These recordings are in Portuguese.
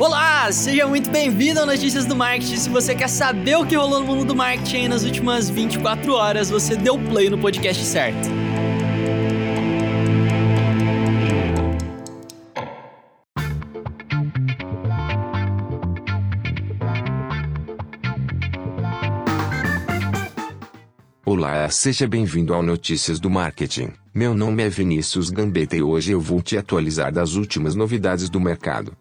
Olá, seja muito bem-vindo ao Notícias do Marketing. Se você quer saber o que rolou no mundo do marketing nas últimas 24 horas, você deu play no podcast certo. Olá, seja bem-vindo ao Notícias do Marketing. Meu nome é Vinícius Gambetta e hoje eu vou te atualizar das últimas novidades do mercado.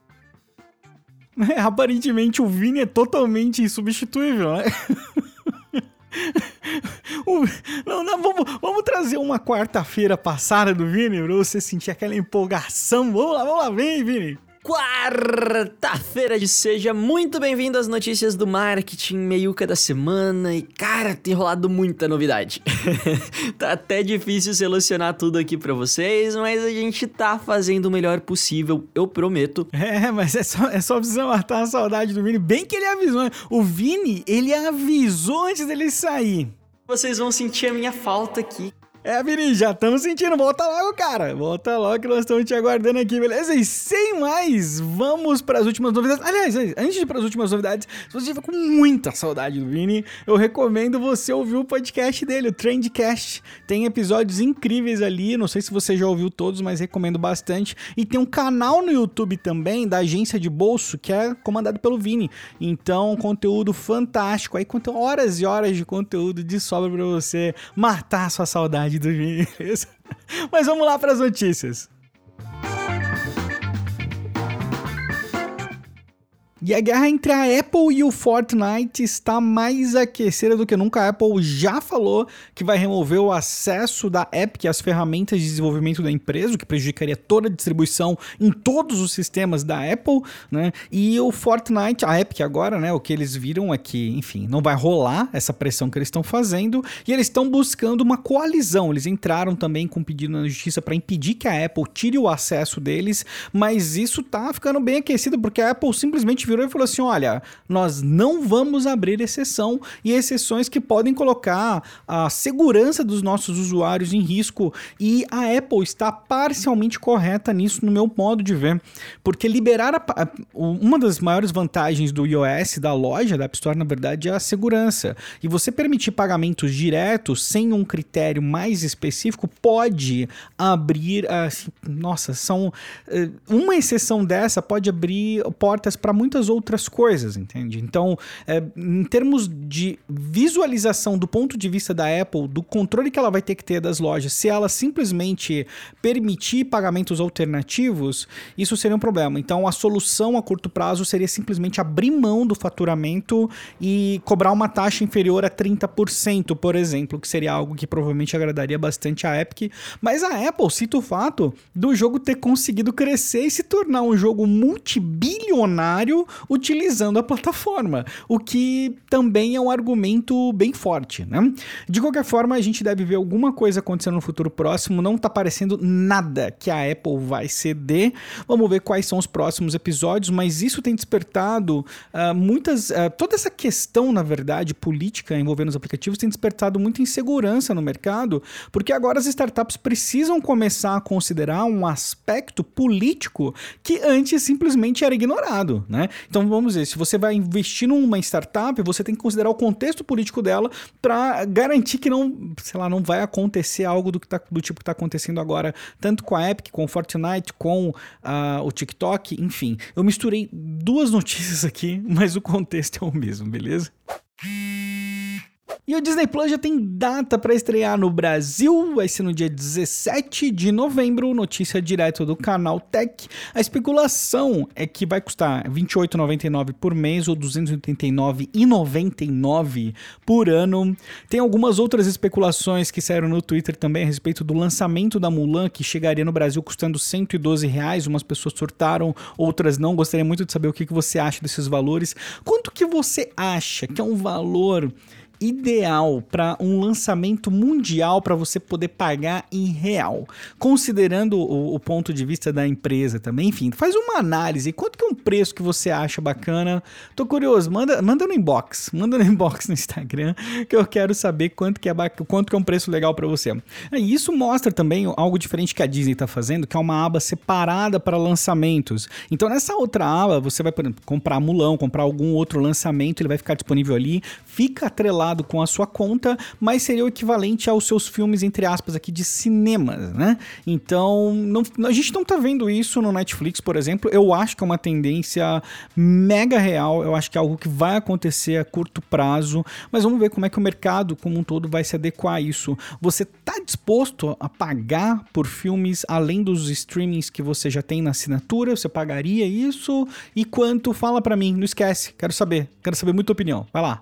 Aparentemente o Vini é totalmente insubstituível, né? O, não, não, vamos, vamos trazer uma quarta-feira passada do Vini pra você sentir aquela empolgação. Vamos lá, vamos lá, vem, Vini quarta-feira de seja muito bem-vindo às notícias do marketing meiuca da semana e cara, tem rolado muita novidade. tá até difícil selecionar tudo aqui para vocês, mas a gente tá fazendo o melhor possível, eu prometo. É, mas é só, é só precisar matar a saudade do Vini, bem que ele avisou. Né? O Vini, ele avisou antes dele sair. Vocês vão sentir a minha falta aqui. É, Vini, já estamos sentindo. Volta logo, cara. Volta logo que nós estamos te aguardando aqui, beleza? E sem mais, vamos para as últimas novidades. Aliás, antes de ir para as últimas novidades, se você estiver com muita saudade do Vini, eu recomendo você ouvir o podcast dele, o Trendcast. Tem episódios incríveis ali. Não sei se você já ouviu todos, mas recomendo bastante. E tem um canal no YouTube também da agência de bolso que é comandado pelo Vini. Então, conteúdo fantástico. Aí, quanto horas e horas de conteúdo de sobra para você matar a sua saudade Mas vamos lá para as notícias. E a guerra entre a Apple e o Fortnite está mais aquecida do que nunca. A Apple já falou que vai remover o acesso da Epic às ferramentas de desenvolvimento da empresa, o que prejudicaria toda a distribuição em todos os sistemas da Apple, né? E o Fortnite, a Epic agora, né? O que eles viram é que, enfim, não vai rolar essa pressão que eles estão fazendo e eles estão buscando uma coalizão. Eles entraram também com um pedido na justiça para impedir que a Apple tire o acesso deles, mas isso tá ficando bem aquecido porque a Apple simplesmente virou e falou assim: olha, nós não vamos abrir exceção e exceções que podem colocar a segurança dos nossos usuários em risco. E a Apple está parcialmente correta nisso, no meu modo de ver, porque liberar a, uma das maiores vantagens do iOS, da loja da App Store, na verdade, é a segurança. E você permitir pagamentos diretos sem um critério mais específico pode abrir. Assim, nossa, são. Eh, uma exceção dessa pode abrir portas para muitas muitas outras coisas, entende? Então, é, em termos de visualização do ponto de vista da Apple, do controle que ela vai ter que ter das lojas, se ela simplesmente permitir pagamentos alternativos, isso seria um problema. Então, a solução a curto prazo seria simplesmente abrir mão do faturamento e cobrar uma taxa inferior a 30%, por exemplo, que seria algo que provavelmente agradaria bastante a Epic. Mas a Apple cita o fato do jogo ter conseguido crescer e se tornar um jogo multibilionário utilizando a plataforma, o que também é um argumento bem forte, né? De qualquer forma, a gente deve ver alguma coisa acontecendo no futuro próximo, não tá parecendo nada que a Apple vai ceder. Vamos ver quais são os próximos episódios, mas isso tem despertado uh, muitas. Uh, toda essa questão, na verdade, política envolvendo os aplicativos tem despertado muita insegurança no mercado, porque agora as startups precisam começar a considerar um aspecto político que antes simplesmente era ignorado, né? Então vamos dizer, se você vai investir numa startup, você tem que considerar o contexto político dela para garantir que não, sei lá, não vai acontecer algo do, que tá, do tipo que está acontecendo agora, tanto com a Epic, com o Fortnite, com uh, o TikTok, enfim. Eu misturei duas notícias aqui, mas o contexto é o mesmo, beleza? E o Disney Plus já tem data para estrear no Brasil, vai ser no dia 17 de novembro, notícia direto do canal Tech. A especulação é que vai custar R$ 28,99 por mês ou R$ 289,99 por ano. Tem algumas outras especulações que saíram no Twitter também a respeito do lançamento da Mulan, que chegaria no Brasil custando 112 reais. Umas pessoas surtaram, outras não. Gostaria muito de saber o que você acha desses valores. Quanto que você acha que é um valor ideal para um lançamento mundial para você poder pagar em real, considerando o, o, ponto de vista da empresa também. Enfim, faz uma análise. Quanto que é um preço que você acha bacana? Tô curioso, manda, manda no inbox, manda no inbox no Instagram que eu quero saber quanto que é quanto que é um preço legal para você. E isso mostra também algo diferente que a Disney está fazendo, que é uma aba separada para lançamentos. Então nessa outra aba você vai por exemplo, comprar Mulão, comprar algum outro lançamento, ele vai ficar disponível ali, fica atrelado com a sua conta, mas seria o equivalente aos seus filmes entre aspas aqui de cinemas, né? Então não, a gente não tá vendo isso no Netflix, por exemplo. Eu acho que é uma tendência mega real. Eu acho que é algo que vai acontecer a curto prazo, mas vamos ver como é que o mercado como um todo vai se adequar a isso. Você tá disposto a pagar por filmes além dos streamings que você já tem na assinatura? Você pagaria isso? E quanto? Fala para mim, não esquece. Quero saber. Quero saber muita opinião. Vai lá.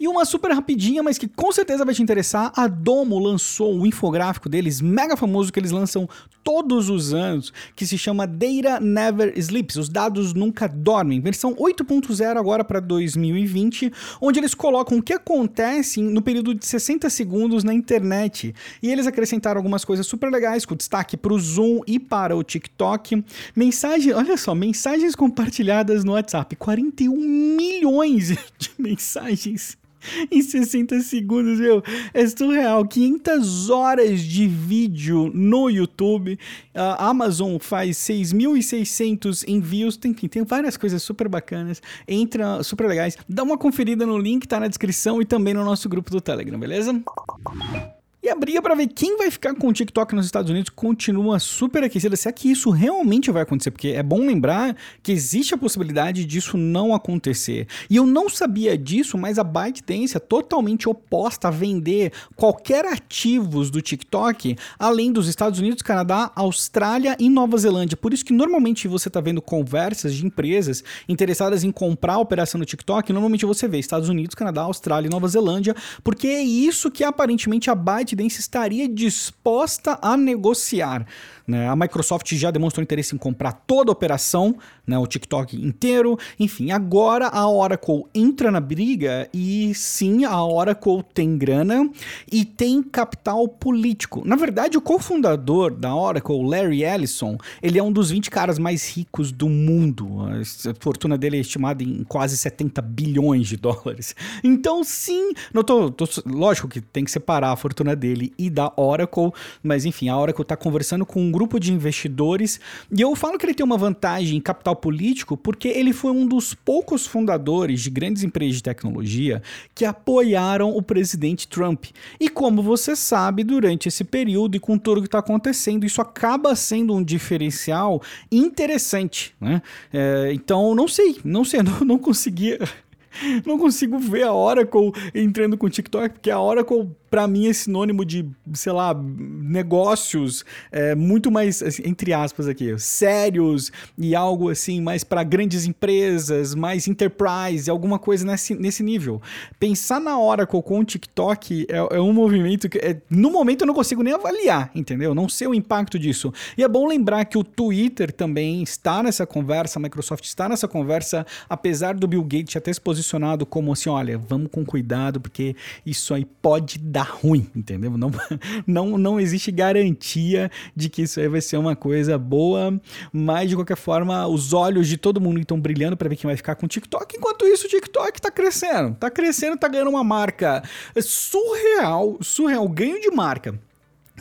E uma super rapidinha, mas que com certeza vai te interessar, a Domo lançou o infográfico deles, mega famoso que eles lançam todos os anos, que se chama Data Never Sleeps, os dados nunca dormem, versão 8.0 agora para 2020, onde eles colocam o que acontece no período de 60 segundos na internet. E eles acrescentaram algumas coisas super legais, com destaque para o Zoom e para o TikTok. Mensagem, olha só, mensagens compartilhadas no WhatsApp, 41 milhões de mensagens em 60 segundos, meu. É surreal. 500 horas de vídeo no YouTube. A Amazon faz 6.600 envios. Tem, tem várias coisas super bacanas. Entra, super legais. Dá uma conferida no link, tá na descrição e também no nosso grupo do Telegram, beleza? E a briga para ver quem vai ficar com o TikTok nos Estados Unidos continua super aquecida. Se é que isso realmente vai acontecer, porque é bom lembrar que existe a possibilidade disso não acontecer. E eu não sabia disso, mas a ByteDance é totalmente oposta a vender qualquer ativos do TikTok, além dos Estados Unidos, Canadá, Austrália e Nova Zelândia. Por isso que normalmente você está vendo conversas de empresas interessadas em comprar a operação do TikTok, normalmente você vê Estados Unidos, Canadá, Austrália e Nova Zelândia, porque é isso que aparentemente a Byte ByteDance estaria disposta a negociar. Né? A Microsoft já demonstrou interesse em comprar toda a operação, né? o TikTok inteiro. Enfim, agora a Oracle entra na briga e sim, a Oracle tem grana e tem capital político. Na verdade, o cofundador da Oracle, Larry Ellison, ele é um dos 20 caras mais ricos do mundo. A fortuna dele é estimada em quase 70 bilhões de dólares. Então, sim, não tô, tô lógico que tem que separar a fortuna dele e da Oracle, mas enfim, a Oracle está conversando com um grupo de investidores. E eu falo que ele tem uma vantagem em capital político porque ele foi um dos poucos fundadores de grandes empresas de tecnologia que apoiaram o presidente Trump. E como você sabe, durante esse período e com tudo que está acontecendo, isso acaba sendo um diferencial interessante. Né? É, então, não sei, não sei, não, não conseguia. Não consigo ver a Oracle entrando com o TikTok, porque a Oracle para mim é sinônimo de, sei lá, negócios é, muito mais, assim, entre aspas aqui, sérios e algo assim mais para grandes empresas, mais enterprise, alguma coisa nesse, nesse nível. Pensar na Oracle com o TikTok é, é um movimento que, é, no momento, eu não consigo nem avaliar, entendeu? Não sei o impacto disso. E é bom lembrar que o Twitter também está nessa conversa, a Microsoft está nessa conversa, apesar do Bill Gates já ter se posicionado como assim, olha, vamos com cuidado, porque isso aí pode dar ruim, entendeu? Não, não, não existe garantia de que isso aí vai ser uma coisa boa, mas de qualquer forma, os olhos de todo mundo estão brilhando para ver quem vai ficar com o TikTok. Enquanto isso, o TikTok tá crescendo, tá crescendo, tá ganhando uma marca surreal, surreal, ganho de marca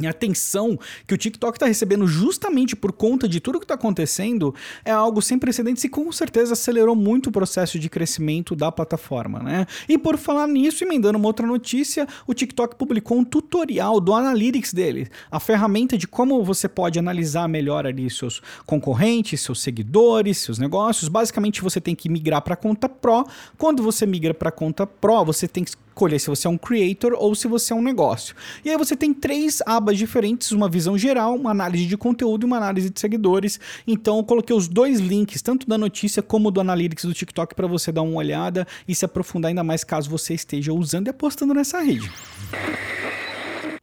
a atenção que o TikTok está recebendo justamente por conta de tudo que está acontecendo é algo sem precedentes e com certeza acelerou muito o processo de crescimento da plataforma, né? E por falar nisso, emendando uma outra notícia, o TikTok publicou um tutorial do Analytics dele, a ferramenta de como você pode analisar melhor ali seus concorrentes, seus seguidores, seus negócios. Basicamente, você tem que migrar para a conta Pro. Quando você migra para a conta Pro, você tem que escolher se você é um creator ou se você é um negócio. E aí você tem três abas diferentes, uma visão geral, uma análise de conteúdo e uma análise de seguidores. Então eu coloquei os dois links, tanto da notícia como do Analytics do TikTok para você dar uma olhada e se aprofundar ainda mais caso você esteja usando e apostando nessa rede.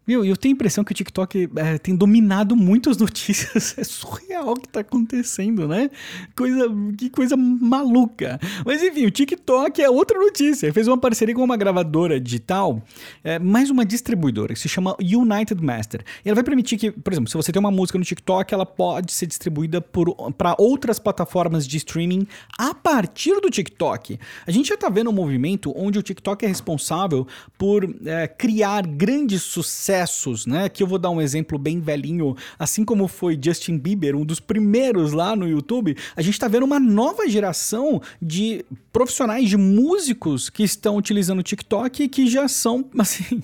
Viu? Eu tenho a impressão que o TikTok é, tem dominado muitas notícias. É surreal o que tá acontecendo, né? Coisa, que coisa maluca. Mas enfim, o TikTok é outra notícia. Fez uma parceria com uma gravadora digital, é, mais uma distribuidora, que se chama United Master. E ela vai permitir que, por exemplo, se você tem uma música no TikTok, ela pode ser distribuída para outras plataformas de streaming a partir do TikTok. A gente já tá vendo um movimento onde o TikTok é responsável por é, criar grandes sucessos sucessos, né? Que eu vou dar um exemplo bem velhinho, assim como foi Justin Bieber, um dos primeiros lá no YouTube, a gente tá vendo uma nova geração de profissionais de músicos que estão utilizando o TikTok e que já são, assim,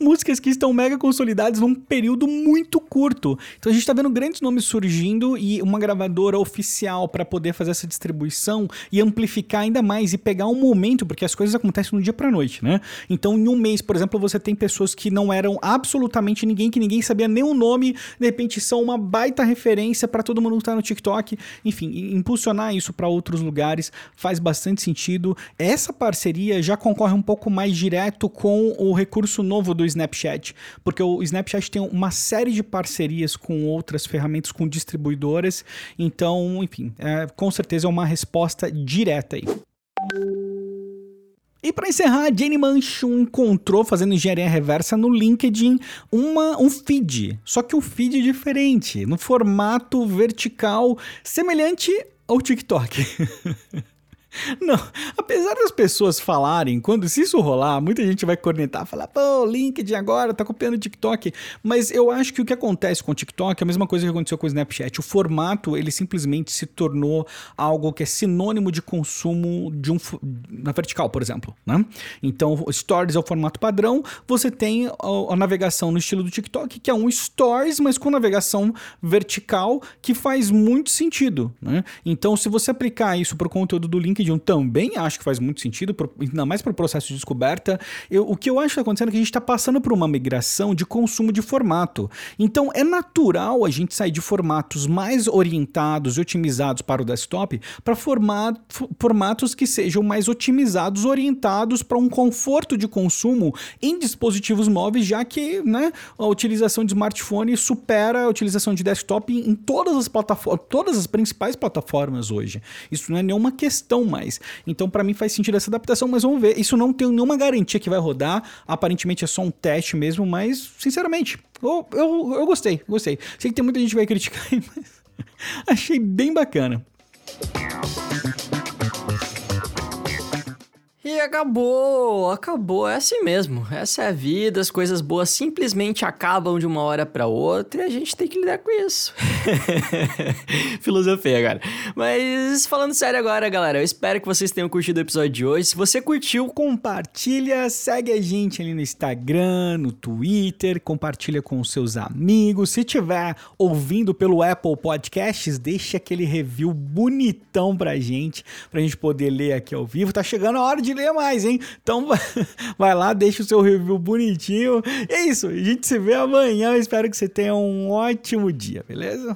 músicas que estão mega consolidadas num período muito curto. Então a gente tá vendo grandes nomes surgindo e uma gravadora oficial para poder fazer essa distribuição e amplificar ainda mais e pegar um momento, porque as coisas acontecem no dia pra noite, né? Então em um mês, por exemplo, você tem pessoas que não eram absolutamente ninguém, que ninguém sabia nem o nome, de repente são uma baita referência para todo mundo que tá no TikTok. Enfim, impulsionar isso para outros lugares faz bastante sentido. Essa parceria já concorre um pouco mais direto com o recurso novo do Snapchat, porque o Snapchat tem uma série de parcerias com outras ferramentas, com distribuidoras. Então, enfim, é, com certeza é uma resposta direta aí. E para encerrar, Jane Manchun encontrou, fazendo engenharia reversa no LinkedIn, uma, um feed. Só que um feed diferente, no formato vertical, semelhante ao TikTok. Não, apesar das pessoas falarem, quando se isso rolar, muita gente vai cornetar, falar, pô, LinkedIn agora tá copiando o TikTok. Mas eu acho que o que acontece com o TikTok é a mesma coisa que aconteceu com o Snapchat. O formato, ele simplesmente se tornou algo que é sinônimo de consumo de um na vertical, por exemplo, né? Então, Stories é o formato padrão, você tem a, a navegação no estilo do TikTok, que é um Stories, mas com navegação vertical, que faz muito sentido, né? Então, se você aplicar isso para o conteúdo do LinkedIn Também acho que faz muito sentido, ainda mais para o processo de descoberta. Eu, o que eu acho que está acontecendo é que a gente está passando por uma migração de consumo de formato. Então é natural a gente sair de formatos mais orientados e otimizados para o desktop para format, formatos que sejam mais otimizados, orientados para um conforto de consumo em dispositivos móveis, já que né, a utilização de smartphone supera a utilização de desktop em, em todas as plataformas, todas as principais plataformas hoje. Isso não é nenhuma questão mais. Então, para mim, faz sentido essa adaptação, mas vamos ver. Isso não tem nenhuma garantia que vai rodar. Aparentemente é só um teste mesmo, mas, sinceramente, eu, eu, eu gostei, gostei. Sei que tem muita gente que vai criticar, mas achei bem bacana. E acabou, acabou, é assim mesmo. Essa é a vida, as coisas boas simplesmente acabam de uma hora para outra e a gente tem que lidar com isso. Filosofia agora. Mas falando sério agora, galera, eu espero que vocês tenham curtido o episódio de hoje. Se você curtiu, compartilha, segue a gente ali no Instagram, no Twitter, compartilha com seus amigos. Se tiver ouvindo pelo Apple Podcasts, deixa aquele review bonitão pra gente, pra gente poder ler aqui ao vivo. Tá chegando a hora de ler mais, hein? Então vai lá, deixa o seu review bonitinho. E é isso, a gente se vê amanhã. Eu espero que você tenha um ótimo dia, beleza?